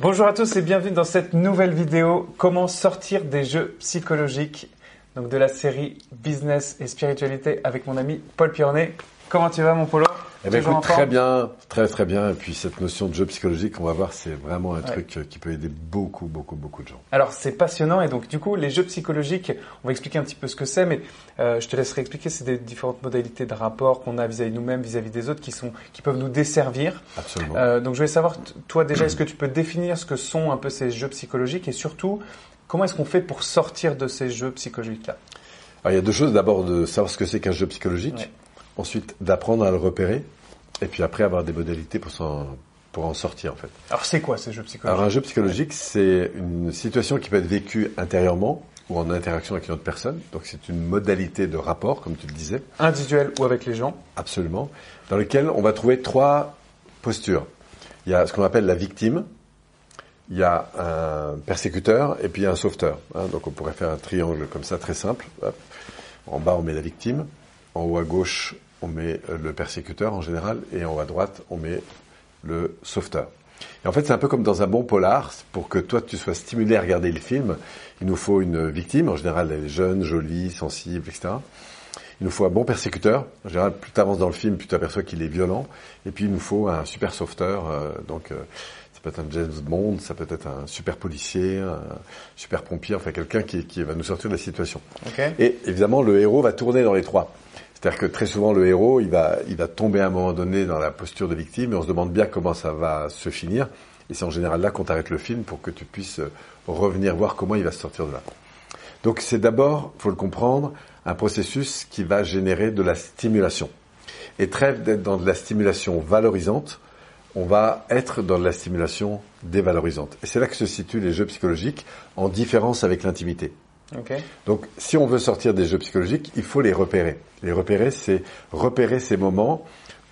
Bonjour à tous et bienvenue dans cette nouvelle vidéo Comment sortir des jeux psychologiques donc de la série Business et Spiritualité avec mon ami Paul Piornet. Comment tu vas mon Polo eh bien, écoute, très bien, très très bien. Et puis cette notion de jeu psychologique, on va voir, c'est vraiment un truc qui peut aider beaucoup, beaucoup, beaucoup de gens. Alors c'est passionnant et donc du coup les jeux psychologiques, on va expliquer un petit peu ce que c'est, mais euh, je te laisserai expliquer. C'est des différentes modalités de rapport qu'on a vis-à-vis nous-mêmes, vis-à-vis des autres, qui sont, qui peuvent nous desservir. Absolument. Euh, donc je voulais savoir, toi déjà, est-ce que tu peux définir ce que sont un peu ces jeux psychologiques et surtout comment est-ce qu'on fait pour sortir de ces jeux psychologiques-là? Alors il y a deux choses. D'abord de savoir ce que c'est qu'un jeu psychologique. Ensuite, d'apprendre à le repérer. Et puis après, avoir des modalités pour, pour en sortir, en fait. Alors, c'est quoi ces jeux psychologiques Alors, un jeu psychologique, c'est une situation qui peut être vécue intérieurement ou en interaction avec une autre personne. Donc, c'est une modalité de rapport, comme tu le disais. Individuel ou avec les gens? Absolument. Dans lequel on va trouver trois postures. Il y a ce qu'on appelle la victime, il y a un persécuteur et puis il y a un sauveteur. Hein. donc on pourrait faire un triangle comme ça, très simple. En bas, on met la victime. En haut à gauche, on met euh, le persécuteur en général, et en haut à droite, on met le sauveteur. Et en fait, c'est un peu comme dans un bon polar, pour que toi tu sois stimulé à regarder le film, il nous faut une victime, en général elle est jeune, jolie, sensible, etc. Il nous faut un bon persécuteur, en général plus tu avances dans le film, plus tu aperçois qu'il est violent, et puis il nous faut un super sauveteur, euh, donc euh, ça peut être un James Bond, ça peut être un super policier, un super pompier, enfin quelqu'un qui, qui, va nous sortir de la situation. Et évidemment, le héros va tourner dans les trois. C'est-à-dire que très souvent le héros, il va, il va tomber à un moment donné dans la posture de victime et on se demande bien comment ça va se finir. Et c'est en général là qu'on t'arrête le film pour que tu puisses revenir voir comment il va se sortir de là. Donc c'est d'abord, faut le comprendre, un processus qui va générer de la stimulation. Et trêve d'être dans de la stimulation valorisante, on va être dans de la stimulation dévalorisante. Et c'est là que se situent les jeux psychologiques en différence avec l'intimité. Donc, si on veut sortir des jeux psychologiques, il faut les repérer. Les repérer, c'est repérer ces moments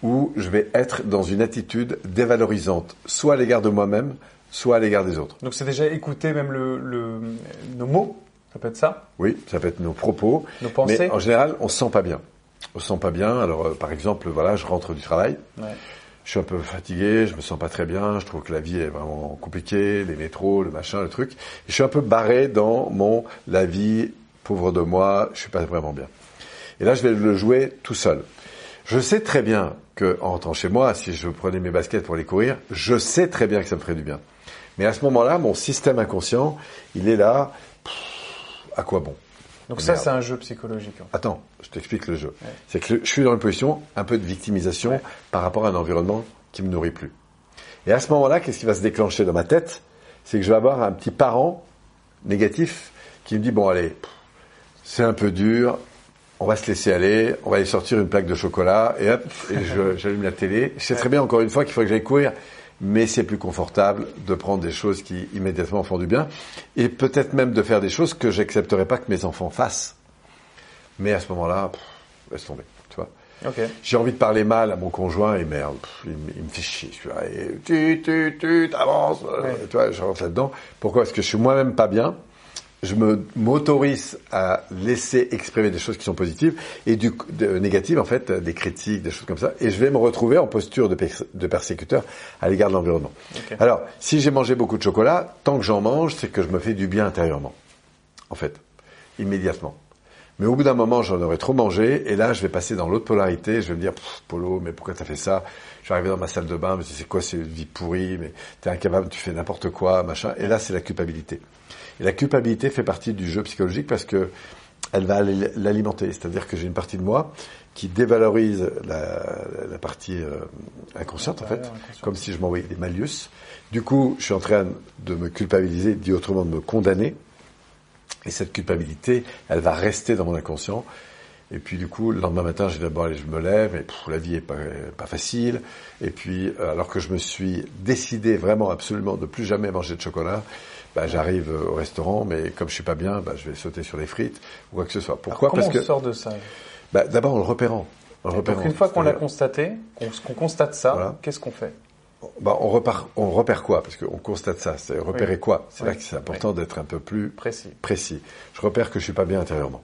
où je vais être dans une attitude dévalorisante, soit à l'égard de moi-même, soit à l'égard des autres. Donc, c'est déjà écouter même le, nos mots, ça peut être ça? Oui, ça peut être nos propos. Nos pensées. Mais en général, on se sent pas bien. On se sent pas bien. Alors, euh, par exemple, voilà, je rentre du travail. Ouais je suis un peu fatigué, je me sens pas très bien, je trouve que la vie est vraiment compliquée, les métros, le machin, le truc. je suis un peu barré dans mon la vie, pauvre de moi, je suis pas vraiment bien. Et là, je vais le jouer tout seul. Je sais très bien que, en rentrant chez moi, si je prenais mes baskets pour aller courir, je sais très bien que ça me ferait du bien. Mais à ce moment-là, mon système inconscient, il est là, à quoi bon? Donc ça, c'est un jeu psychologique. Attends, je t'explique le jeu. C'est que je suis dans une position un peu de victimisation par rapport à un environnement qui me nourrit plus. Et à ce moment-là, qu'est-ce qui va se déclencher dans ma tête? C'est que je vais avoir un petit parent négatif qui me dit bon allez, c'est un peu dur, on va se laisser aller, on va aller sortir une plaque de chocolat et hop, et j'allume la télé. Je sais très bien encore une fois qu'il faut que j'aille courir mais c'est plus confortable de prendre des choses qui immédiatement font du bien, et peut-être même de faire des choses que j'accepterais pas que mes enfants fassent. Mais à ce moment-là, laisse tomber, tu vois. J'ai envie de parler mal à mon conjoint et merde, il, me fait chier. Tu, tu, tu, t'avances, tu vois, je rentre là-dedans. Pourquoi? Parce que je suis moi-même pas bien je me m'autorise à laisser exprimer des choses qui sont positives et du de, négatives en fait, des critiques, des choses comme ça, et je vais me retrouver en posture de, de persécuteur à l'égard de l'environnement. Alors, si j'ai mangé beaucoup de chocolat, tant que j'en mange, c'est que je me fais du bien intérieurement, en fait, immédiatement. Mais au bout d'un moment, j'en aurais trop mangé, et là, je vais passer dans l'autre polarité. Je vais me dire, Polo, mais pourquoi t'as fait ça? Je vais arriver dans ma salle de bain, mais c'est quoi, c'est une vie pourrie, mais t'es incapable, tu fais n'importe quoi, machin. Et là, c'est la culpabilité. Et la culpabilité fait partie du jeu psychologique parce que elle va l'alimenter. C'est-à-dire que j'ai une partie de moi qui dévalorise la, partie euh, inconsciente, en fait, comme si je m'envoyais des malus. Du coup, je suis en train de me culpabiliser, dit autrement, de me condamner. Et cette culpabilité, elle va rester dans mon inconscient. Et puis du coup, le lendemain matin, j'ai d'abord je me lève et la vie est pas, pas facile. Et puis, euh, alors que je me suis décidé vraiment absolument de plus jamais manger de chocolat, bah, j'arrive au restaurant, mais comme je suis pas bien, bah, je vais sauter sur les frites ou quoi que ce soit. Pourquoi? Parce que on sort de ça? Bah, D'abord en le repérant. En repérant. une fois qu'on l'a constaté, qu'on constate ça, qu'est-ce qu'on fait? Bah, on, repart, on repère quoi? Parce qu'on constate ça. C'est repérer quoi? C'est là que c'est important d'être un peu plus précis. précis. Je repère que je suis pas bien intérieurement.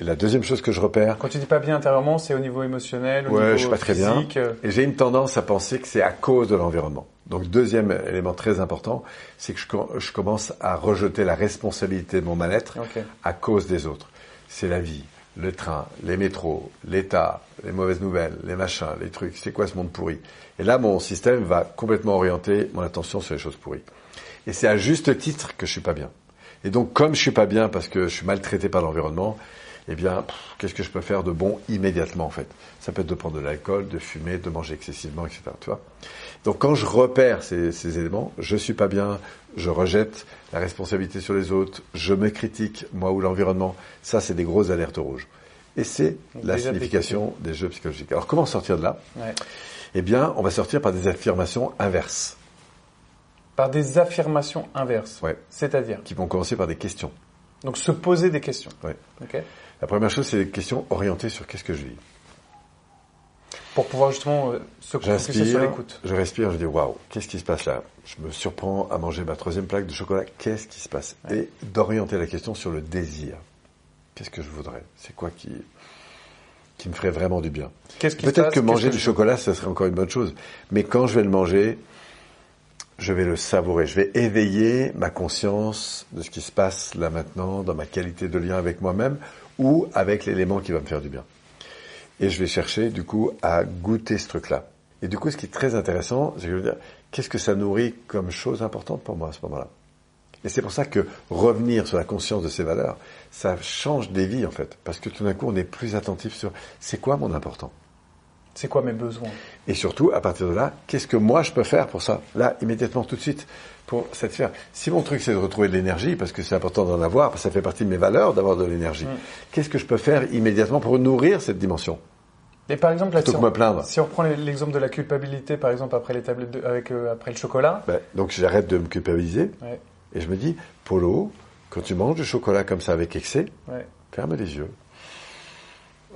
Et la deuxième chose que je repère. Quand tu dis pas bien intérieurement, c'est au niveau émotionnel, au ouais, niveau je suis pas très bien. Et j'ai une tendance à penser que c'est à cause de l'environnement. Donc deuxième élément très important, c'est que je, commence à rejeter la responsabilité de mon mal-être à cause des autres. C'est la vie, le train, les métros, l'État, les mauvaises nouvelles, les machins, les trucs. C'est quoi ce monde pourri? Et là, mon système va complètement orienter mon attention sur les choses pourries. Et c'est à juste titre que je suis pas bien. Et donc, comme je suis pas bien parce que je suis maltraité par l'environnement, eh bien, qu'est-ce que je peux faire de bon immédiatement en fait? Ça peut être de prendre de l'alcool, de fumer, de manger excessivement, etc. Tu vois Donc quand je repère ces, ces, éléments, je suis pas bien, je rejette la responsabilité sur les autres, je me critique moi ou l'environnement. Ça, c'est des grosses alertes rouges. Et c'est la signification des jeux psychologiques. Alors comment sortir de là? Ouais. Eh bien, on va sortir par des affirmations inverses. Par des affirmations inverses. Ouais. C'est-à-dire? Qui vont commencer par des questions. Donc se poser des questions. Oui. La première chose, c'est des questions orientées sur qu'est-ce que je vis. Pour pouvoir justement euh, se concentrer sur l'écoute. Je respire, je dis waouh, qu'est-ce qui se passe là? Je me surprends à manger ma troisième plaque de chocolat. Qu'est-ce qui se passe? Et d'orienter la question sur le désir. Qu'est-ce que je voudrais? C'est quoi qui qui me ferait vraiment du bien? Peut-être que manger du chocolat, ça serait encore une bonne chose. Mais quand je vais le manger, je vais le savourer, je vais éveiller ma conscience de ce qui se passe là maintenant, dans ma qualité de lien avec moi-même ou avec l'élément qui va me faire du bien. Et je vais chercher du coup à goûter ce truc-là. Et du coup, ce qui est très intéressant, c'est que je veux dire, qu'est-ce que ça nourrit comme chose importante pour moi à ce moment-là? Et c'est pour ça que revenir sur la conscience de ces valeurs, ça change des vies en fait, parce que tout d'un coup, on est plus attentif sur c'est quoi mon important? C'est quoi mes besoins? Et surtout, à partir de là, qu'est-ce que moi je peux faire pour ça? Là, immédiatement, tout de suite, pour satisfaire. Si mon truc c'est de retrouver de l'énergie, parce que c'est important d'en avoir, parce que ça fait partie de mes valeurs d'avoir de l'énergie, mm. qu'est-ce que je peux faire immédiatement pour nourrir cette dimension? Et par exemple, là, si, on, me plaindre. si on reprend l'exemple de la culpabilité, par exemple, après les tablettes de, avec, euh, après le chocolat. Ben, donc j'arrête de me culpabiliser et je me dis, Polo, quand tu manges du chocolat comme ça avec excès, ferme les yeux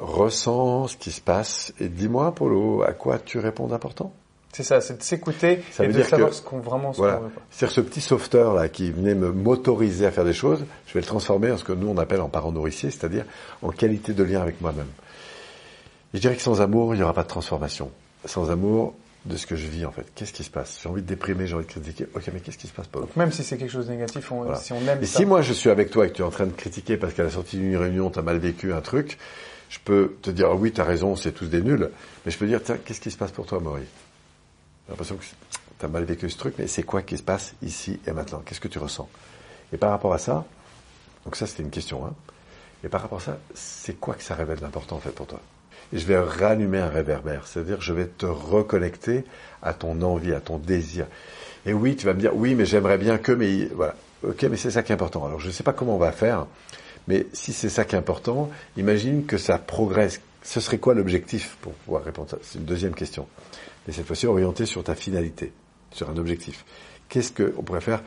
ressens ce qui se passe et dis-moi, Polo, à quoi tu réponds d'important? C'est ça, c'est de s'écouter et de savoir ce qu'on vraiment ce voilà. C'est-à-dire ce petit sauveteur là qui venait me motoriser à faire des choses, je vais le transformer en ce que nous on appelle en parent nourricier, c'est-à-dire en qualité de lien avec moi-même. Je dirais que sans amour, il n'y aura pas de transformation. Sans amour de ce que je vis en fait. Qu'est-ce qui se passe? J'ai envie de déprimer, j'ai envie de critiquer. Ok, mais qu'est-ce qui se passe Paul? Même si c'est quelque chose de négatif, si on aime et si moi je suis avec toi et que tu es en train de critiquer parce qu'à la sortie d'une réunion, tu as mal vécu un truc, je peux te dire, ah oui, tu as raison, c'est tous des nuls, mais je peux dire, tiens, qu'est-ce qui se passe pour toi, Maurice J'ai l'impression que tu as mal vécu ce truc, mais c'est quoi qui se passe ici et maintenant? Qu'est-ce que tu ressens? Et par rapport à ça, donc ça c'était une question, hein, et par rapport à ça, c'est quoi que ça révèle d'important en fait pour toi? Et je vais rallumer un réverbère, c'est-à-dire je vais te reconnecter à ton envie, à ton désir. Et oui, tu vas me dire, oui, mais j'aimerais bien que, mais voilà. Ok, mais c'est ça qui est important. Alors je ne sais pas comment on va faire. Mais si c'est ça qui est important, imagine que ça progresse. Ce serait quoi l'objectif pour pouvoir répondre à ça? C'est une deuxième question. Et cette fois-ci orientée sur ta finalité, sur un objectif. Qu'est-ce qu'on pourrait faire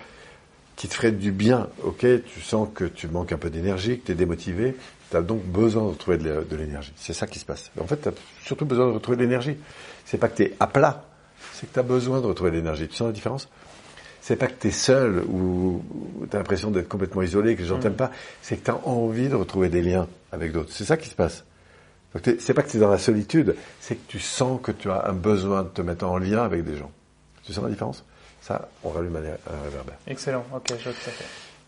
qui te ferait du bien? Ok, tu sens que tu manques un peu d'énergie, que tu es démotivé, tu as donc besoin de retrouver de l'énergie. C'est ça qui se passe. En fait, tu as surtout besoin de retrouver de l'énergie. C'est pas que tu es à plat, c'est que tu as besoin de retrouver de l'énergie. Tu sens la différence? C'est pas que tu es seul ou tu as l'impression d'être complètement isolé, que les gens mm. t'aiment pas, c'est que tu as envie de retrouver des liens avec d'autres. C'est ça qui se passe. C'est pas que tu es dans la solitude, c'est que tu sens que tu as un besoin de te mettre en lien avec des gens. Tu sens la différence? Ça, on rallume un réverbère. Excellent, ok, je vois tout à fait.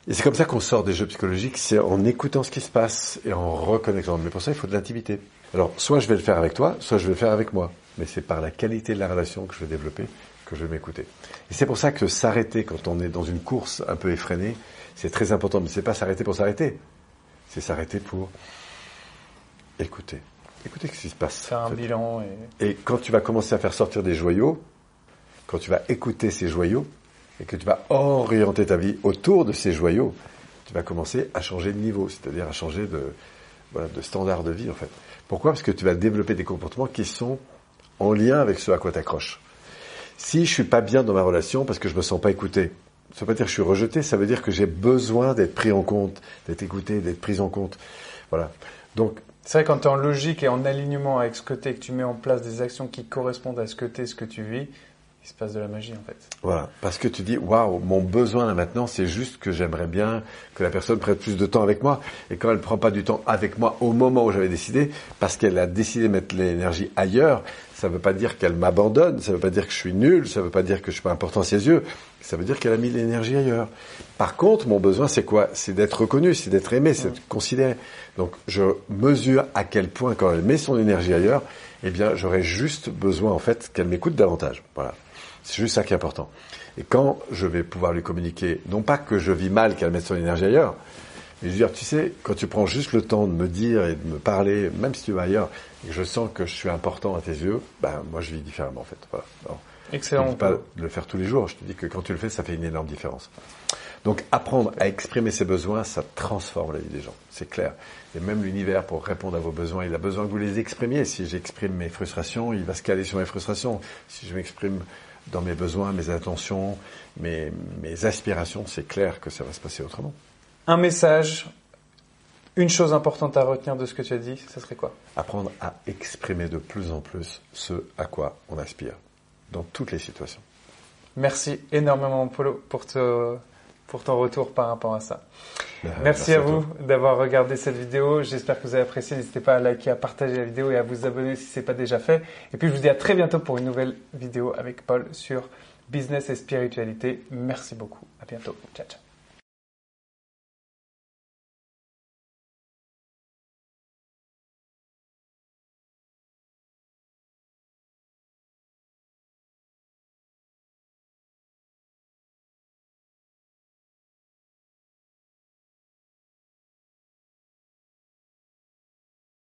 Et c'est comme ça qu'on sort des jeux psychologiques, c'est en écoutant ce qui se passe et en reconnectant. Mais pour ça, il faut de l'intimité. Alors, soit je vais le faire avec toi, soit je vais le faire avec moi. Mais c'est par la qualité de la relation que je vais développer que je vais m'écouter. Et c'est pour ça que s'arrêter quand on est dans une course un peu effrénée, c'est très important. Mais c'est pas s'arrêter pour s'arrêter. C'est s'arrêter pour écouter. Écouter ce qui se passe. Faire un bilan. Et... et quand tu vas commencer à faire sortir des joyaux, quand tu vas écouter ces joyaux, et que tu vas orienter ta vie autour de ces joyaux, tu vas commencer à changer de niveau, c'est-à-dire à changer de, voilà, de standard de vie en fait. Pourquoi? Parce que tu vas développer des comportements qui sont en lien avec ce à quoi tu accroches. Si je suis pas bien dans ma relation parce que je me sens pas écouté, ça veut pas dire que je suis rejeté, ça veut dire que j'ai besoin d'être pris en compte, d'être écouté, d'être pris en compte. Voilà. Donc, c'est vrai quand tu es en logique et en alignement avec ce que tu es, que tu mets en place des actions qui correspondent à ce que tu es, ce que tu vis, il se passe de la magie en fait. Voilà, parce que tu dis, waouh, mon besoin là maintenant, c'est juste que j'aimerais bien que la personne prenne plus de temps avec moi. Et quand elle ne prend pas du temps avec moi au moment où j'avais décidé, parce qu'elle a décidé de mettre l'énergie ailleurs, ça ne veut pas dire qu'elle m'abandonne, ça ne veut pas dire que je suis nul, ça ne veut pas dire que je suis pas important à ses yeux, ça veut dire qu'elle a mis l'énergie ailleurs. Par contre, mon besoin, c'est quoi? C'est d'être reconnu, c'est d'être aimé, c'est d'être considéré. Donc, je mesure à quel point, quand elle met son énergie ailleurs, eh bien, j'aurais juste besoin, en fait, qu'elle m'écoute davantage. Voilà. C'est juste ça qui est important. Et quand je vais pouvoir lui communiquer, non pas que je vis mal qu'elle mette son énergie ailleurs, mais je veux dire, tu sais, quand tu prends juste le temps de me dire et de me parler, même si tu vas ailleurs, et que je sens que je suis important à tes yeux, ben moi je vis différemment en fait. Voilà. Excellent. Je ne pas de le faire tous les jours, je te dis que quand tu le fais, ça fait une énorme différence. Donc apprendre à exprimer ses besoins, ça transforme la vie des gens, c'est clair. Et même l'univers, pour répondre à vos besoins, il a besoin que vous les exprimiez. Si j'exprime mes frustrations, il va se caler sur mes frustrations. Si je m'exprime dans mes besoins, mes intentions, mes, mes aspirations, c'est clair que ça va se passer autrement. Un message, une chose importante à retenir de ce que tu as dit, ça serait quoi? Apprendre à exprimer de plus en plus ce à quoi on aspire, dans toutes les situations. Merci énormément, Polo, pour, te, pour ton retour par rapport à ça. Ben, merci, à, vous d'avoir regardé cette vidéo. J'espère que vous avez apprécié. N'hésitez pas à liker, à partager la vidéo et à vous abonner si ce n'est pas déjà fait. Et puis je vous dis à très bientôt pour une nouvelle vidéo avec Paul sur business et spiritualité. Merci beaucoup. À bientôt. Ciao, ciao.